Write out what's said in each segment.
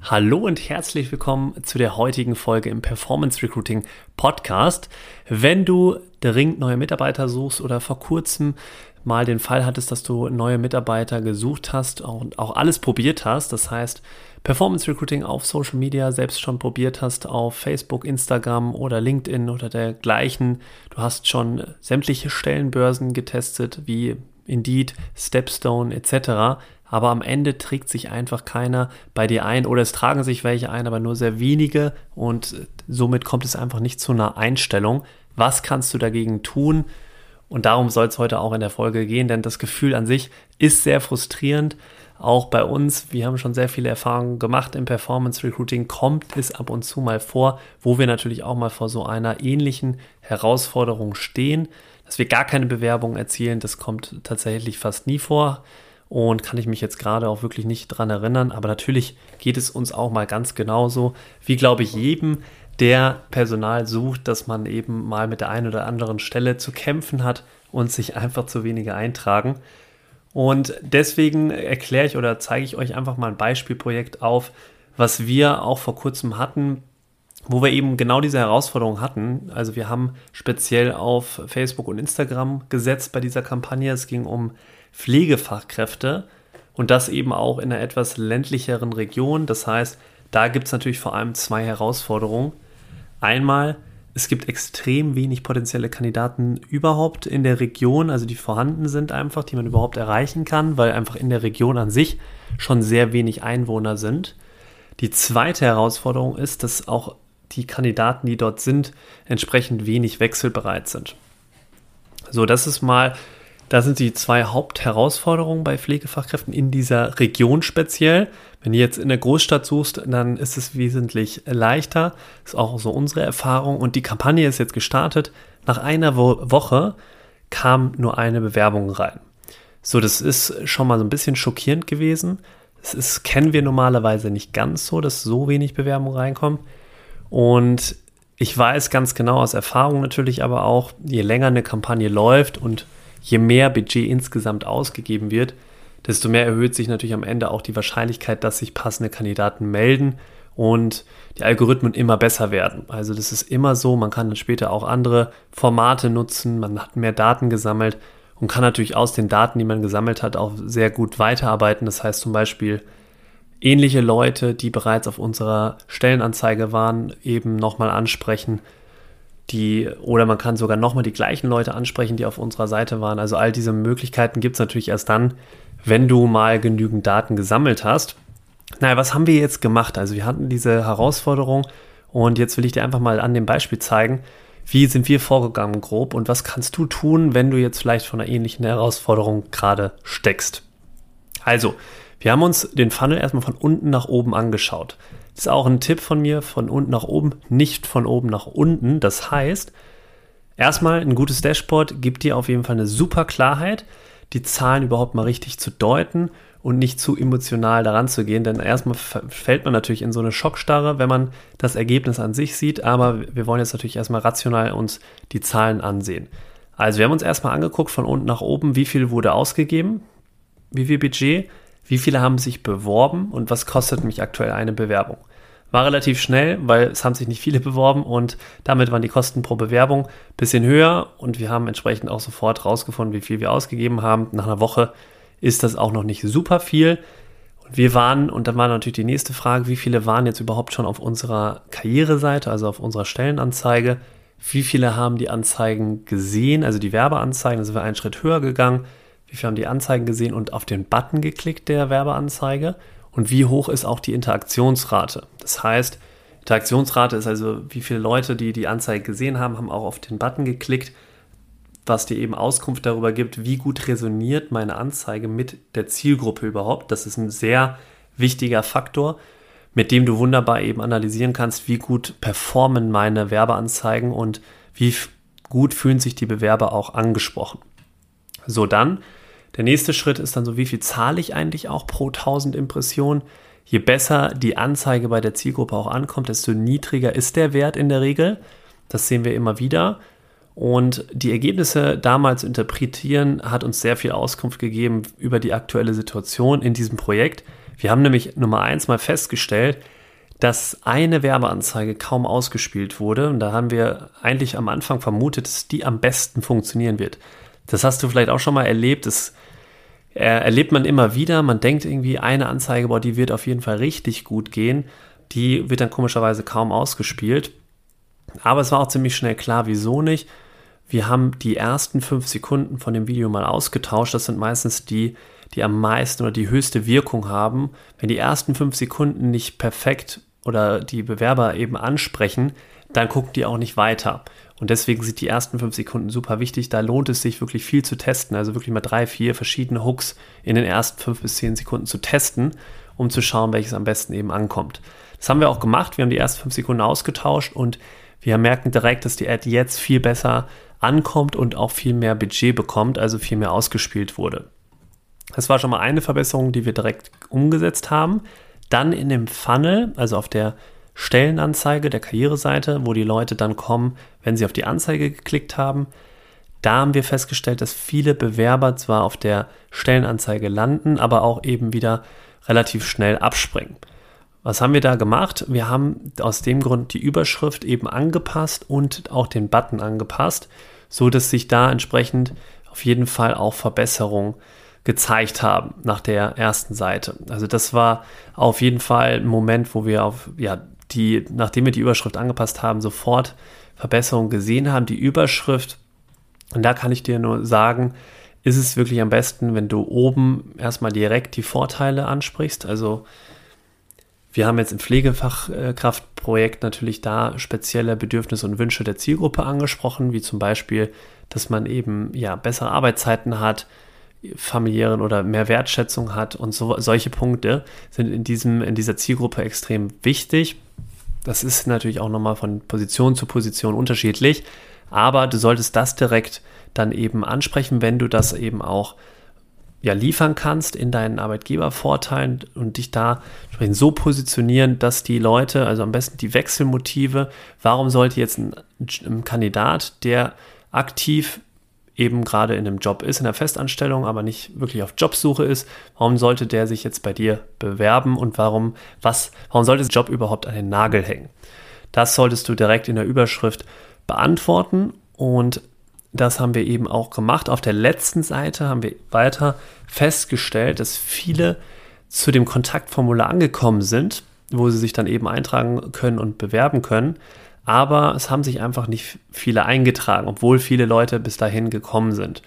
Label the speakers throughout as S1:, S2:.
S1: Hallo und herzlich willkommen zu der heutigen Folge im Performance Recruiting Podcast. Wenn du dringend neue Mitarbeiter suchst oder vor kurzem mal den Fall hattest, dass du neue Mitarbeiter gesucht hast und auch alles probiert hast, das heißt Performance Recruiting auf Social Media selbst schon probiert hast, auf Facebook, Instagram oder LinkedIn oder dergleichen, du hast schon sämtliche Stellenbörsen getestet wie Indeed, Stepstone etc., aber am Ende trägt sich einfach keiner bei dir ein oder es tragen sich welche ein, aber nur sehr wenige und somit kommt es einfach nicht zu einer Einstellung. Was kannst du dagegen tun? Und darum soll es heute auch in der Folge gehen, denn das Gefühl an sich ist sehr frustrierend. Auch bei uns, wir haben schon sehr viele Erfahrungen gemacht im Performance Recruiting, kommt es ab und zu mal vor, wo wir natürlich auch mal vor so einer ähnlichen Herausforderung stehen, dass wir gar keine Bewerbung erzielen. Das kommt tatsächlich fast nie vor und kann ich mich jetzt gerade auch wirklich nicht dran erinnern. Aber natürlich geht es uns auch mal ganz genauso, wie glaube ich jedem, der Personal sucht, dass man eben mal mit der einen oder anderen Stelle zu kämpfen hat und sich einfach zu wenige eintragen. Und deswegen erkläre ich oder zeige ich euch einfach mal ein Beispielprojekt auf, was wir auch vor kurzem hatten, wo wir eben genau diese Herausforderung hatten. Also wir haben speziell auf Facebook und Instagram gesetzt bei dieser Kampagne. Es ging um Pflegefachkräfte und das eben auch in einer etwas ländlicheren Region. Das heißt, da gibt es natürlich vor allem zwei Herausforderungen. Einmal, es gibt extrem wenig potenzielle Kandidaten überhaupt in der Region, also die vorhanden sind einfach, die man überhaupt erreichen kann, weil einfach in der Region an sich schon sehr wenig Einwohner sind. Die zweite Herausforderung ist, dass auch die Kandidaten, die dort sind, entsprechend wenig wechselbereit sind. So, das ist mal das sind die zwei Hauptherausforderungen bei Pflegefachkräften in dieser Region speziell. Wenn du jetzt in der Großstadt suchst, dann ist es wesentlich leichter. Ist auch so unsere Erfahrung. Und die Kampagne ist jetzt gestartet. Nach einer Wo Woche kam nur eine Bewerbung rein. So, das ist schon mal so ein bisschen schockierend gewesen. Das ist, kennen wir normalerweise nicht ganz so, dass so wenig Bewerbungen reinkommen. Und ich weiß ganz genau aus Erfahrung natürlich aber auch, je länger eine Kampagne läuft und je mehr Budget insgesamt ausgegeben wird, desto mehr erhöht sich natürlich am Ende auch die Wahrscheinlichkeit, dass sich passende Kandidaten melden und die Algorithmen immer besser werden. Also das ist immer so, man kann dann später auch andere Formate nutzen, man hat mehr Daten gesammelt und kann natürlich aus den Daten, die man gesammelt hat, auch sehr gut weiterarbeiten. Das heißt zum Beispiel ähnliche Leute, die bereits auf unserer Stellenanzeige waren, eben nochmal ansprechen die, oder man kann sogar nochmal die gleichen Leute ansprechen, die auf unserer Seite waren. Also all diese Möglichkeiten gibt es natürlich erst dann, wenn du mal genügend Daten gesammelt hast. Naja, was haben wir jetzt gemacht? Also wir hatten diese Herausforderung und jetzt will ich dir einfach mal an dem Beispiel zeigen, wie sind wir vorgegangen grob und was kannst du tun, wenn du jetzt vielleicht von einer ähnlichen Herausforderung gerade steckst. Also, wir haben uns den Funnel erstmal von unten nach oben angeschaut. Das ist auch ein Tipp von mir, von unten nach oben, nicht von oben nach unten. Das heißt, erstmal ein gutes Dashboard gibt dir auf jeden Fall eine super Klarheit, die Zahlen überhaupt mal richtig zu deuten und nicht zu emotional daran zu gehen, denn erstmal fällt man natürlich in so eine Schockstarre, wenn man das Ergebnis an sich sieht, aber wir wollen jetzt natürlich erstmal rational uns die Zahlen ansehen. Also wir haben uns erstmal angeguckt von unten nach oben, wie viel wurde ausgegeben, wie viel Budget, wie viele haben sich beworben und was kostet mich aktuell eine Bewerbung. War relativ schnell, weil es haben sich nicht viele beworben und damit waren die Kosten pro Bewerbung ein bisschen höher und wir haben entsprechend auch sofort rausgefunden, wie viel wir ausgegeben haben. Nach einer Woche ist das auch noch nicht super viel. Und wir waren, und dann war natürlich die nächste Frage, wie viele waren jetzt überhaupt schon auf unserer Karriereseite, also auf unserer Stellenanzeige? Wie viele haben die Anzeigen gesehen, also die Werbeanzeigen? Da sind wir einen Schritt höher gegangen. Wie viele haben die Anzeigen gesehen und auf den Button geklickt der Werbeanzeige? und wie hoch ist auch die Interaktionsrate. Das heißt, Interaktionsrate ist also, wie viele Leute, die die Anzeige gesehen haben, haben auch auf den Button geklickt, was dir eben Auskunft darüber gibt, wie gut resoniert meine Anzeige mit der Zielgruppe überhaupt. Das ist ein sehr wichtiger Faktor, mit dem du wunderbar eben analysieren kannst, wie gut performen meine Werbeanzeigen und wie gut fühlen sich die Bewerber auch angesprochen. So, dann, der nächste Schritt ist dann so, wie viel zahle ich eigentlich auch pro 1000 Impressionen? Je besser die Anzeige bei der Zielgruppe auch ankommt, desto niedriger ist der Wert in der Regel. Das sehen wir immer wieder. Und die Ergebnisse damals zu interpretieren hat uns sehr viel Auskunft gegeben über die aktuelle Situation in diesem Projekt. Wir haben nämlich Nummer eins mal festgestellt, dass eine Werbeanzeige kaum ausgespielt wurde. Und da haben wir eigentlich am Anfang vermutet, dass die am besten funktionieren wird. Das hast du vielleicht auch schon mal erlebt. Das äh, erlebt man immer wieder. Man denkt irgendwie, eine Anzeige, boah, die wird auf jeden Fall richtig gut gehen. Die wird dann komischerweise kaum ausgespielt. Aber es war auch ziemlich schnell klar, wieso nicht. Wir haben die ersten fünf Sekunden von dem Video mal ausgetauscht. Das sind meistens die, die am meisten oder die höchste Wirkung haben. Wenn die ersten fünf Sekunden nicht perfekt oder die Bewerber eben ansprechen, dann gucken die auch nicht weiter. Und deswegen sind die ersten fünf Sekunden super wichtig. Da lohnt es sich wirklich viel zu testen. Also wirklich mal drei, vier verschiedene Hooks in den ersten fünf bis zehn Sekunden zu testen, um zu schauen, welches am besten eben ankommt. Das haben wir auch gemacht. Wir haben die ersten fünf Sekunden ausgetauscht und wir merken direkt, dass die Ad jetzt viel besser ankommt und auch viel mehr Budget bekommt, also viel mehr ausgespielt wurde. Das war schon mal eine Verbesserung, die wir direkt umgesetzt haben. Dann in dem Funnel, also auf der Stellenanzeige der Karriereseite, wo die Leute dann kommen, wenn sie auf die Anzeige geklickt haben. Da haben wir festgestellt, dass viele Bewerber zwar auf der Stellenanzeige landen, aber auch eben wieder relativ schnell abspringen. Was haben wir da gemacht? Wir haben aus dem Grund die Überschrift eben angepasst und auch den Button angepasst, so dass sich da entsprechend auf jeden Fall auch Verbesserungen gezeigt haben nach der ersten Seite. Also das war auf jeden Fall ein Moment, wo wir auf ja die, nachdem wir die Überschrift angepasst haben, sofort Verbesserungen gesehen haben. Die Überschrift, und da kann ich dir nur sagen, ist es wirklich am besten, wenn du oben erstmal direkt die Vorteile ansprichst. Also wir haben jetzt im Pflegefachkraftprojekt natürlich da spezielle Bedürfnisse und Wünsche der Zielgruppe angesprochen, wie zum Beispiel, dass man eben ja bessere Arbeitszeiten hat, familiären oder mehr Wertschätzung hat und so, solche Punkte sind in, diesem, in dieser Zielgruppe extrem wichtig. Das ist natürlich auch nochmal von Position zu Position unterschiedlich, aber du solltest das direkt dann eben ansprechen, wenn du das eben auch ja, liefern kannst in deinen Arbeitgebervorteilen und dich da so positionieren, dass die Leute, also am besten die Wechselmotive, warum sollte jetzt ein, ein Kandidat, der aktiv eben gerade in einem Job ist, in der Festanstellung, aber nicht wirklich auf Jobsuche ist, warum sollte der sich jetzt bei dir bewerben und warum, was, warum sollte der Job überhaupt an den Nagel hängen? Das solltest du direkt in der Überschrift beantworten und das haben wir eben auch gemacht. Auf der letzten Seite haben wir weiter festgestellt, dass viele zu dem Kontaktformular angekommen sind, wo sie sich dann eben eintragen können und bewerben können aber es haben sich einfach nicht viele eingetragen, obwohl viele Leute bis dahin gekommen sind.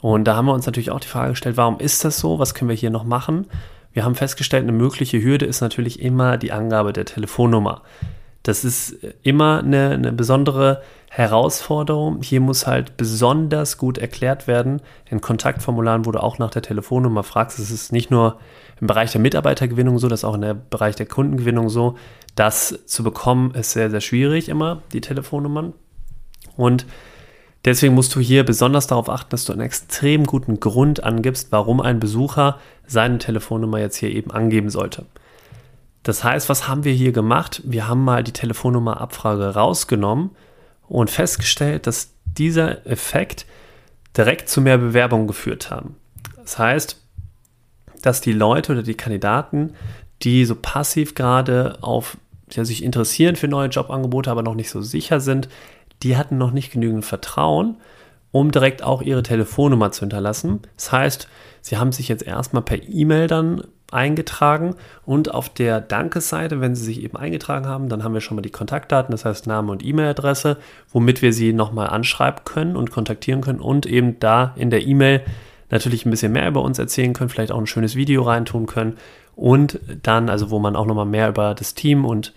S1: Und da haben wir uns natürlich auch die Frage gestellt, warum ist das so? Was können wir hier noch machen? Wir haben festgestellt, eine mögliche Hürde ist natürlich immer die Angabe der Telefonnummer. Das ist immer eine, eine besondere Herausforderung. Hier muss halt besonders gut erklärt werden in Kontaktformularen, wo du auch nach der Telefonnummer fragst. Es ist nicht nur im Bereich der Mitarbeitergewinnung so, das ist auch im Bereich der Kundengewinnung so. Das zu bekommen ist sehr, sehr schwierig immer, die Telefonnummern. Und deswegen musst du hier besonders darauf achten, dass du einen extrem guten Grund angibst, warum ein Besucher seine Telefonnummer jetzt hier eben angeben sollte. Das heißt, was haben wir hier gemacht? Wir haben mal die Telefonnummerabfrage rausgenommen und festgestellt, dass dieser Effekt direkt zu mehr Bewerbungen geführt haben. Das heißt, dass die Leute oder die Kandidaten, die so passiv gerade auf ja, sich interessieren für neue Jobangebote, aber noch nicht so sicher sind, die hatten noch nicht genügend Vertrauen, um direkt auch ihre Telefonnummer zu hinterlassen. Das heißt, sie haben sich jetzt erstmal per E-Mail dann eingetragen und auf der Dankesseite, wenn Sie sich eben eingetragen haben, dann haben wir schon mal die Kontaktdaten, das heißt Name und E-Mail-Adresse, womit wir Sie nochmal anschreiben können und kontaktieren können und eben da in der E-Mail natürlich ein bisschen mehr über uns erzählen können, vielleicht auch ein schönes Video reintun können und dann, also wo man auch nochmal mehr über das Team und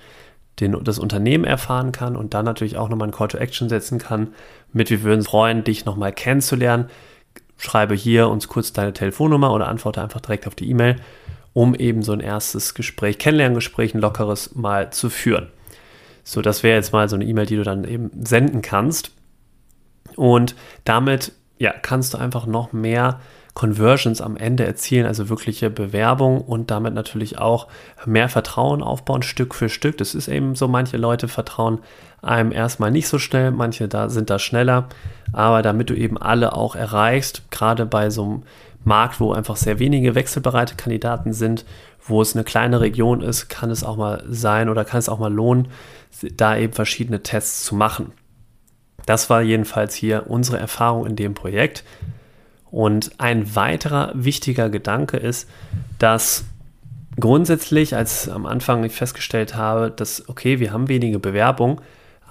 S1: den, das Unternehmen erfahren kann und dann natürlich auch nochmal ein Call to Action setzen kann, mit wir würden uns freuen, dich nochmal kennenzulernen. Schreibe hier uns kurz deine Telefonnummer oder antworte einfach direkt auf die E-Mail, um eben so ein erstes Gespräch, Kennenlerngespräch, ein lockeres mal zu führen. So, das wäre jetzt mal so eine E-Mail, die du dann eben senden kannst. Und damit ja, kannst du einfach noch mehr Conversions am Ende erzielen, also wirkliche Bewerbung und damit natürlich auch mehr Vertrauen aufbauen, Stück für Stück. Das ist eben so, manche Leute vertrauen einem erstmal nicht so schnell, manche da sind da schneller, aber damit du eben alle auch erreichst, gerade bei so einem Markt, wo einfach sehr wenige wechselbereite Kandidaten sind, wo es eine kleine Region ist, kann es auch mal sein oder kann es auch mal lohnen, da eben verschiedene Tests zu machen. Das war jedenfalls hier unsere Erfahrung in dem Projekt. Und ein weiterer wichtiger Gedanke ist, dass grundsätzlich, als am Anfang ich festgestellt habe, dass, okay, wir haben wenige Bewerbungen,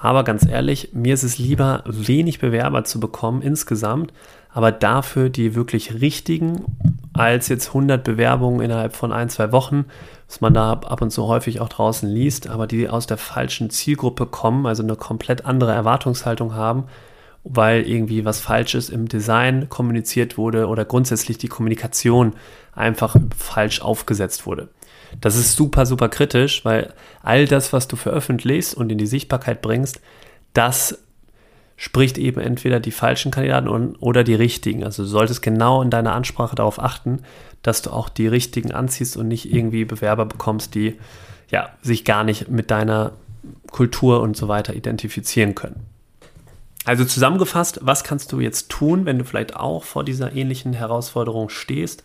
S1: aber ganz ehrlich, mir ist es lieber, wenig Bewerber zu bekommen insgesamt, aber dafür die wirklich richtigen, als jetzt 100 Bewerbungen innerhalb von ein, zwei Wochen, was man da ab und zu häufig auch draußen liest, aber die aus der falschen Zielgruppe kommen, also eine komplett andere Erwartungshaltung haben weil irgendwie was Falsches im Design kommuniziert wurde oder grundsätzlich die Kommunikation einfach falsch aufgesetzt wurde. Das ist super, super kritisch, weil all das, was du veröffentlichst und in die Sichtbarkeit bringst, das spricht eben entweder die falschen Kandidaten oder die richtigen. Also du solltest genau in deiner Ansprache darauf achten, dass du auch die richtigen anziehst und nicht irgendwie Bewerber bekommst, die ja, sich gar nicht mit deiner Kultur und so weiter identifizieren können. Also zusammengefasst, was kannst du jetzt tun, wenn du vielleicht auch vor dieser ähnlichen Herausforderung stehst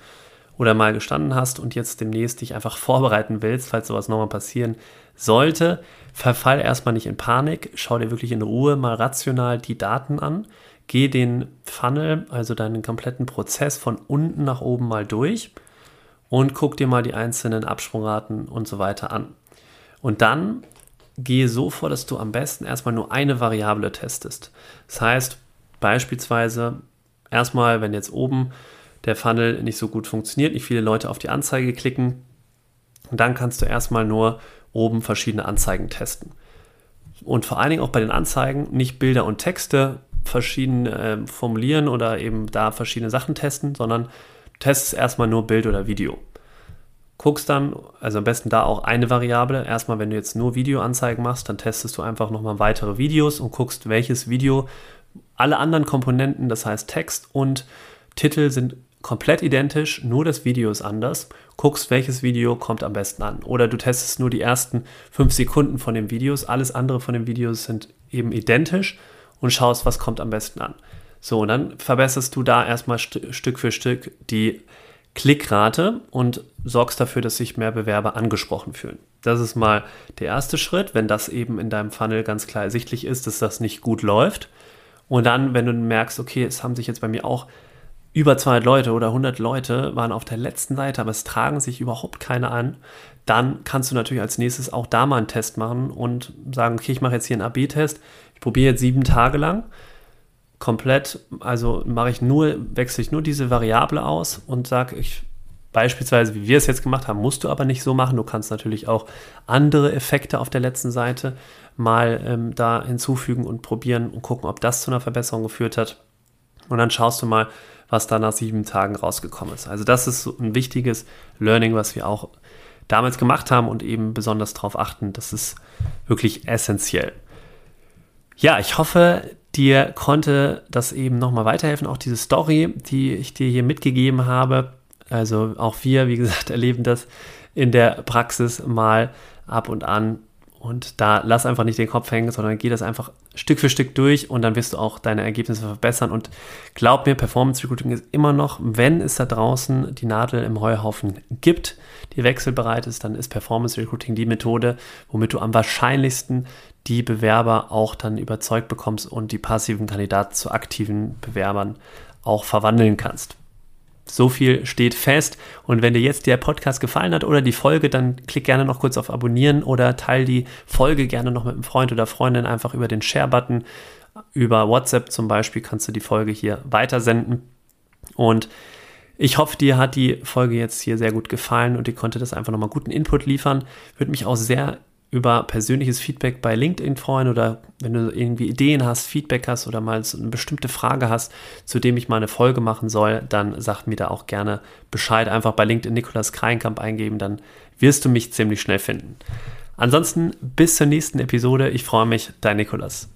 S1: oder mal gestanden hast und jetzt demnächst dich einfach vorbereiten willst, falls sowas nochmal passieren sollte? Verfall erstmal nicht in Panik, schau dir wirklich in Ruhe mal rational die Daten an, geh den Funnel, also deinen kompletten Prozess von unten nach oben mal durch und guck dir mal die einzelnen Absprungraten und so weiter an. Und dann gehe so vor, dass du am besten erstmal nur eine Variable testest. Das heißt, beispielsweise erstmal, wenn jetzt oben der Funnel nicht so gut funktioniert, nicht viele Leute auf die Anzeige klicken, dann kannst du erstmal nur oben verschiedene Anzeigen testen. Und vor allen Dingen auch bei den Anzeigen nicht Bilder und Texte verschieden äh, formulieren oder eben da verschiedene Sachen testen, sondern testest erstmal nur Bild oder Video guckst dann, also am besten da auch eine Variable. Erstmal, wenn du jetzt nur Videoanzeigen machst, dann testest du einfach nochmal weitere Videos und guckst, welches Video alle anderen Komponenten, das heißt Text und Titel sind komplett identisch, nur das Video ist anders. Guckst, welches Video kommt am besten an. Oder du testest nur die ersten fünf Sekunden von den Videos, alles andere von den Videos sind eben identisch und schaust, was kommt am besten an. So, und dann verbesserst du da erstmal st Stück für Stück die Klickrate und sorgst dafür, dass sich mehr Bewerber angesprochen fühlen. Das ist mal der erste Schritt, wenn das eben in deinem Funnel ganz klar ersichtlich ist, dass das nicht gut läuft. Und dann, wenn du merkst, okay, es haben sich jetzt bei mir auch über 200 Leute oder 100 Leute waren auf der letzten Seite, aber es tragen sich überhaupt keine an, dann kannst du natürlich als nächstes auch da mal einen Test machen und sagen, okay, ich mache jetzt hier einen AB-Test, ich probiere jetzt sieben Tage lang komplett, also mache ich nur, wechsle ich nur diese Variable aus und sage, ich beispielsweise, wie wir es jetzt gemacht haben, musst du aber nicht so machen. Du kannst natürlich auch andere Effekte auf der letzten Seite mal ähm, da hinzufügen und probieren und gucken, ob das zu einer Verbesserung geführt hat. Und dann schaust du mal, was da nach sieben Tagen rausgekommen ist. Also das ist ein wichtiges Learning, was wir auch damals gemacht haben und eben besonders darauf achten. Das ist wirklich essentiell. Ja, ich hoffe, dir konnte das eben nochmal weiterhelfen. Auch diese Story, die ich dir hier mitgegeben habe. Also auch wir, wie gesagt, erleben das in der Praxis mal ab und an. Und da lass einfach nicht den Kopf hängen, sondern geh das einfach Stück für Stück durch und dann wirst du auch deine Ergebnisse verbessern. Und glaub mir, Performance Recruiting ist immer noch, wenn es da draußen die Nadel im Heuhaufen gibt, die wechselbereit ist, dann ist Performance Recruiting die Methode, womit du am wahrscheinlichsten die Bewerber auch dann überzeugt bekommst und die passiven Kandidaten zu aktiven Bewerbern auch verwandeln kannst. So viel steht fest. Und wenn dir jetzt der Podcast gefallen hat oder die Folge, dann klick gerne noch kurz auf Abonnieren oder teile die Folge gerne noch mit einem Freund oder Freundin einfach über den Share-Button. Über WhatsApp zum Beispiel kannst du die Folge hier weitersenden. Und ich hoffe, dir hat die Folge jetzt hier sehr gut gefallen und ihr konntet das einfach nochmal guten Input liefern. Würde mich auch sehr über persönliches Feedback bei LinkedIn freuen oder wenn du irgendwie Ideen hast, Feedback hast oder mal eine bestimmte Frage hast, zu dem ich mal eine Folge machen soll, dann sag mir da auch gerne Bescheid. Einfach bei LinkedIn Nikolas Kreinkamp eingeben, dann wirst du mich ziemlich schnell finden. Ansonsten bis zur nächsten Episode. Ich freue mich, dein Nikolas.